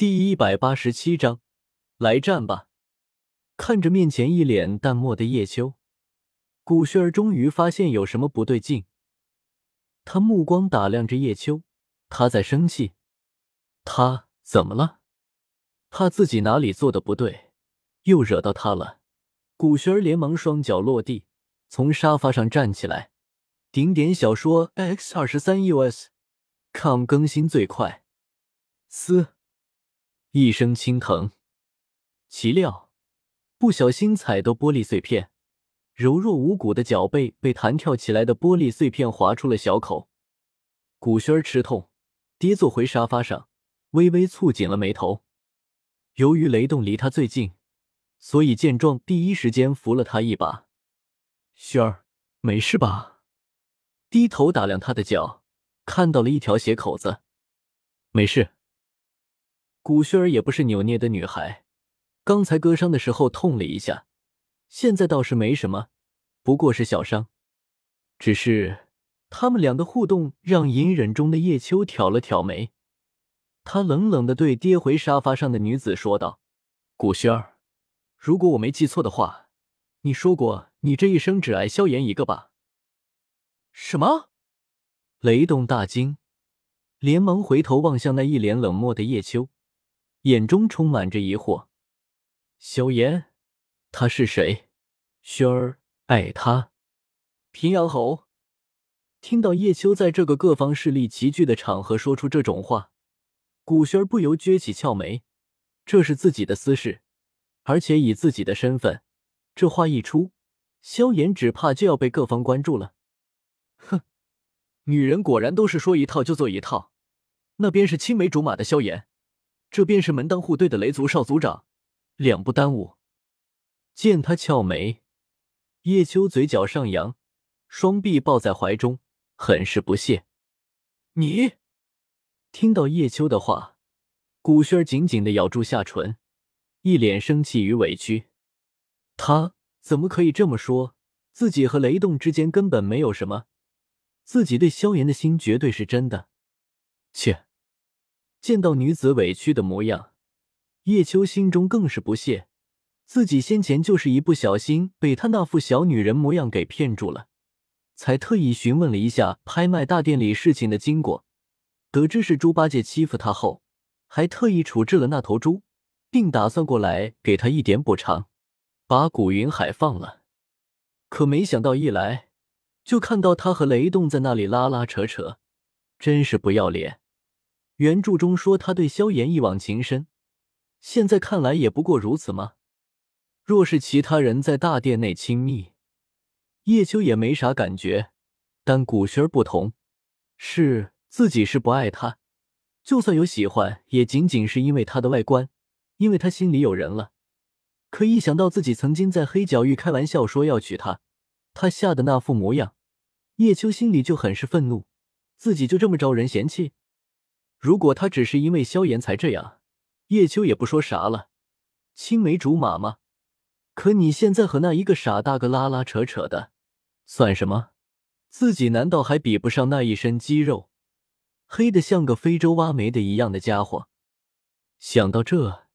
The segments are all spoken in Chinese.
第一百八十七章，来战吧！看着面前一脸淡漠的叶秋，古轩儿终于发现有什么不对劲。他目光打量着叶秋，他在生气。他怎么了？怕自己哪里做的不对，又惹到他了。古轩儿连忙双脚落地，从沙发上站起来。顶点小说 X 二十三 US，com 更新最快。嘶。一声轻疼，岂料不小心踩到玻璃碎片，柔弱无骨的脚背被弹跳起来的玻璃碎片划出了小口。古轩儿吃痛，跌坐回沙发上，微微蹙紧了眉头。由于雷动离他最近，所以见状第一时间扶了他一把。轩儿，没事吧？低头打量他的脚，看到了一条血口子，没事。古轩儿也不是扭捏的女孩，刚才割伤的时候痛了一下，现在倒是没什么，不过是小伤。只是他们俩的互动让隐忍中的叶秋挑了挑眉，他冷冷的对跌回沙发上的女子说道：“古轩儿，如果我没记错的话，你说过你这一生只爱萧炎一个吧？”什么？雷动大惊，连忙回头望向那一脸冷漠的叶秋。眼中充满着疑惑，萧炎，他是谁？轩儿爱他。平阳侯听到叶秋在这个各方势力齐聚的场合说出这种话，古轩儿不由撅起翘眉。这是自己的私事，而且以自己的身份，这话一出，萧炎只怕就要被各方关注了。哼，女人果然都是说一套就做一套。那边是青梅竹马的萧炎。这便是门当户对的雷族少族长，两不耽误。见他翘眉，叶秋嘴角上扬，双臂抱在怀中，很是不屑。你听到叶秋的话，古轩紧紧的咬住下唇，一脸生气与委屈。他怎么可以这么说？自己和雷动之间根本没有什么，自己对萧炎的心绝对是真的。切。见到女子委屈的模样，叶秋心中更是不屑。自己先前就是一不小心被她那副小女人模样给骗住了，才特意询问了一下拍卖大殿里事情的经过。得知是猪八戒欺负他后，还特意处置了那头猪，并打算过来给他一点补偿，把古云海放了。可没想到一来，就看到他和雷动在那里拉拉扯扯，真是不要脸。原著中说他对萧炎一往情深，现在看来也不过如此吗？若是其他人在大殿内亲密，叶秋也没啥感觉，但古轩儿不同，是自己是不爱他，就算有喜欢，也仅仅是因为他的外观，因为他心里有人了。可一想到自己曾经在黑角域开玩笑说要娶她，他吓得那副模样，叶秋心里就很是愤怒，自己就这么招人嫌弃。如果他只是因为萧炎才这样，叶秋也不说啥了。青梅竹马吗？可你现在和那一个傻大个拉拉扯扯的，算什么？自己难道还比不上那一身肌肉，黑的像个非洲挖煤的一样的家伙？想到这，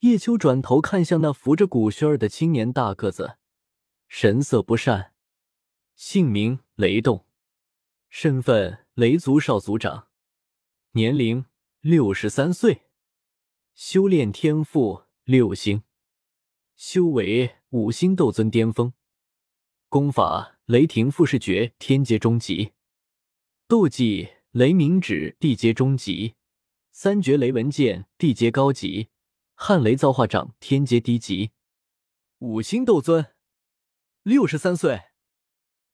叶秋转头看向那扶着古轩儿的青年大个子，神色不善。姓名：雷动，身份：雷族少族长。年龄六十三岁，修炼天赋六星，修为五星斗尊巅峰，功法雷霆复世诀天阶中级，斗技雷鸣指地阶中级，三绝雷文剑地阶高级，撼雷造化掌天阶低级，五星斗尊，六十三岁，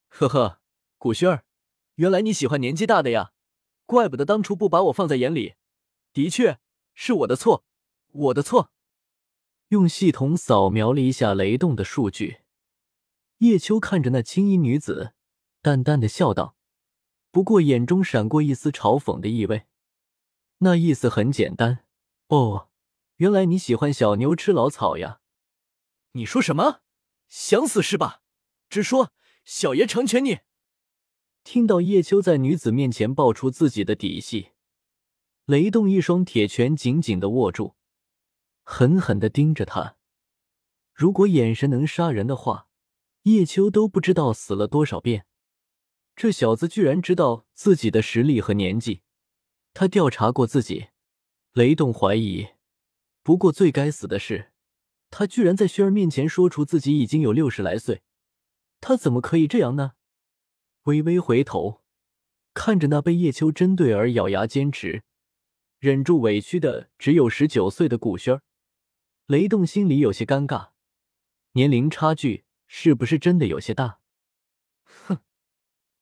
呵呵，古轩儿，原来你喜欢年纪大的呀。怪不得当初不把我放在眼里，的确是我的错，我的错。用系统扫描了一下雷动的数据，叶秋看着那青衣女子，淡淡的笑道，不过眼中闪过一丝嘲讽的意味。那意思很简单，哦，原来你喜欢小牛吃老草呀？你说什么？想死是吧？直说，小爷成全你。听到叶秋在女子面前爆出自己的底细，雷动一双铁拳紧紧的握住，狠狠的盯着他。如果眼神能杀人的话，叶秋都不知道死了多少遍。这小子居然知道自己的实力和年纪，他调查过自己。雷动怀疑，不过最该死的是，他居然在轩儿面前说出自己已经有六十来岁。他怎么可以这样呢？微微回头，看着那被叶秋针对而咬牙坚持、忍住委屈的只有十九岁的古轩儿，雷动心里有些尴尬，年龄差距是不是真的有些大？哼，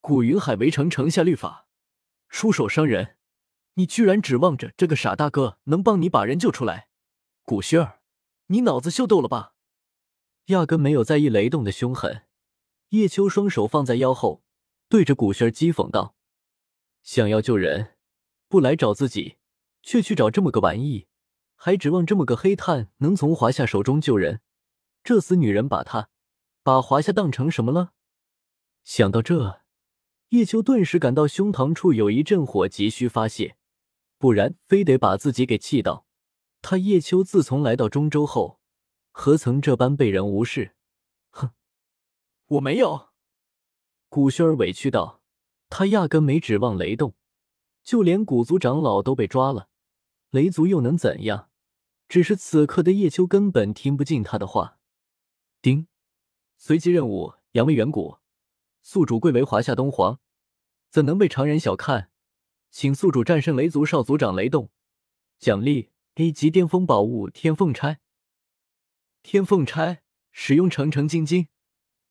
古云海围城城下律法，出手伤人，你居然指望着这个傻大哥能帮你把人救出来？古轩儿，你脑子秀逗了吧？压根没有在意雷动的凶狠。叶秋双手放在腰后，对着古轩讥讽道：“想要救人，不来找自己，却去找这么个玩意，还指望这么个黑炭能从华夏手中救人？这死女人把他，把华夏当成什么了？”想到这，叶秋顿时感到胸膛处有一阵火急需发泄，不然非得把自己给气到。他叶秋自从来到中州后，何曾这般被人无视？哼我没有，古轩儿委屈道：“他压根没指望雷动，就连古族长老都被抓了，雷族又能怎样？只是此刻的叶秋根本听不进他的话。”丁，随机任务：扬威远古，宿主贵为华夏东皇，怎能被常人小看？请宿主战胜雷族少族长雷动，奖励 A 级巅峰宝物天凤钗。天凤钗使用成成晶晶。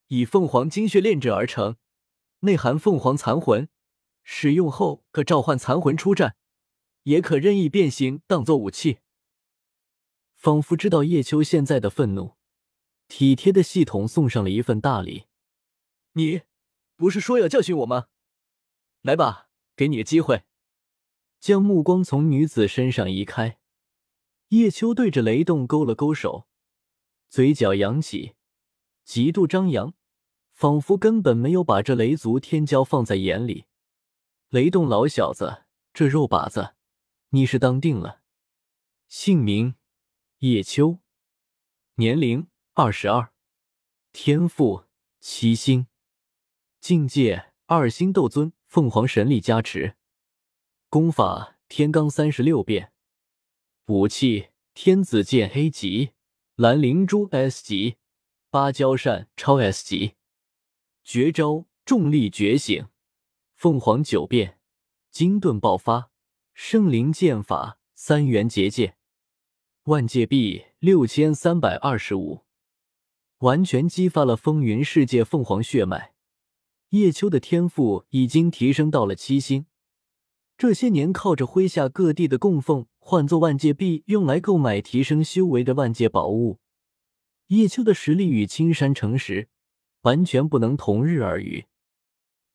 以凤凰精血炼制而成，内含凤凰残魂，使用后可召唤残魂出战，也可任意变形当做武器。仿佛知道叶秋现在的愤怒，体贴的系统送上了一份大礼。你不是说要教训我吗？来吧，给你个机会。将目光从女子身上移开，叶秋对着雷动勾了勾手，嘴角扬起，极度张扬。仿佛根本没有把这雷族天骄放在眼里。雷动老小子，这肉靶子，你是当定了。姓名：叶秋，年龄：二十二，天赋：七星，境界：二星斗尊，凤凰神力加持，功法：天罡三十六变，武器：天子剑 A 级，蓝灵珠 S 级，芭蕉扇超 S 级。绝招：重力觉醒，凤凰九变，金盾爆发，圣灵剑法，三元结界，万界币六千三百二十五，完全激发了风云世界凤凰血脉。叶秋的天赋已经提升到了七星。这些年靠着麾下各地的供奉，换作万界币用来购买提升修为的万界宝物，叶秋的实力与青山成石。完全不能同日而语。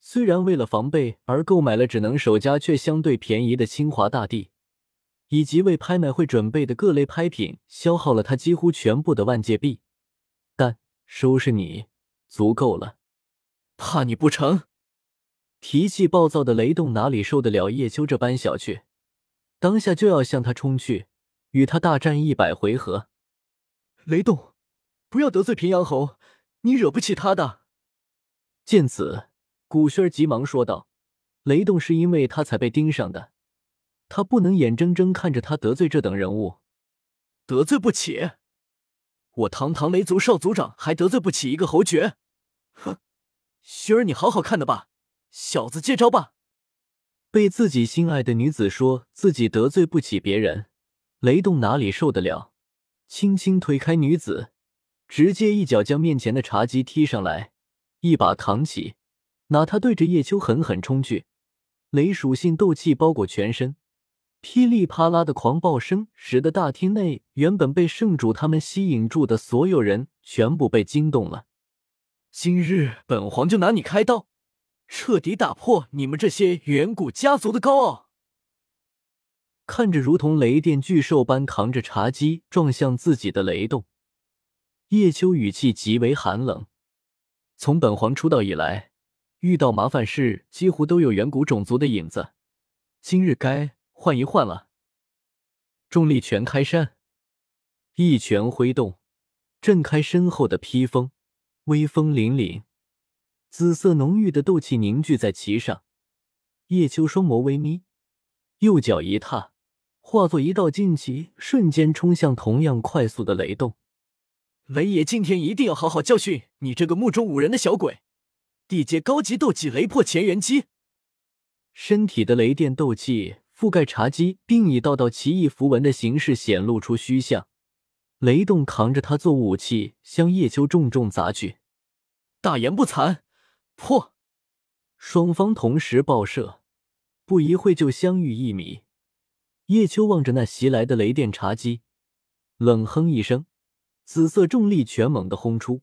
虽然为了防备而购买了只能守家却相对便宜的清华大帝，以及为拍卖会准备的各类拍品，消耗了他几乎全部的万界币，但收拾你足够了。怕你不成？脾气暴躁的雷动哪里受得了叶秋这般小觑，当下就要向他冲去，与他大战一百回合。雷动，不要得罪平阳侯。你惹不起他的。见此，古轩儿急忙说道：“雷动是因为他才被盯上的，他不能眼睁睁看着他得罪这等人物，得罪不起。我堂堂雷族少族长还得罪不起一个侯爵？哼！轩儿，你好好看的吧，小子接招吧！”被自己心爱的女子说自己得罪不起别人，雷动哪里受得了？轻轻推开女子。直接一脚将面前的茶几踢上来，一把扛起，拿他对着叶秋狠狠冲去。雷属性斗气包裹全身，噼里啪啦的狂暴声使得大厅内原本被圣主他们吸引住的所有人全部被惊动了。今日本皇就拿你开刀，彻底打破你们这些远古家族的高傲！看着如同雷电巨兽般扛着茶几撞向自己的雷动。叶秋语气极为寒冷。从本皇出道以来，遇到麻烦事几乎都有远古种族的影子。今日该换一换了。重力拳开山，一拳挥动，震开身后的披风，威风凛凛，紫色浓郁的斗气凝聚在其上。叶秋双眸微眯，右脚一踏，化作一道劲气，瞬间冲向同样快速的雷动。雷爷今天一定要好好教训你这个目中无人的小鬼！地阶高级斗技雷破前元击，身体的雷电斗气覆盖茶几，并以道道奇异符文的形式显露出虚像。雷动扛着他做武器，向叶秋重重砸去。大言不惭，破！双方同时爆射，不一会就相遇一米。叶秋望着那袭来的雷电茶几，冷哼一声。紫色重力全猛地轰出，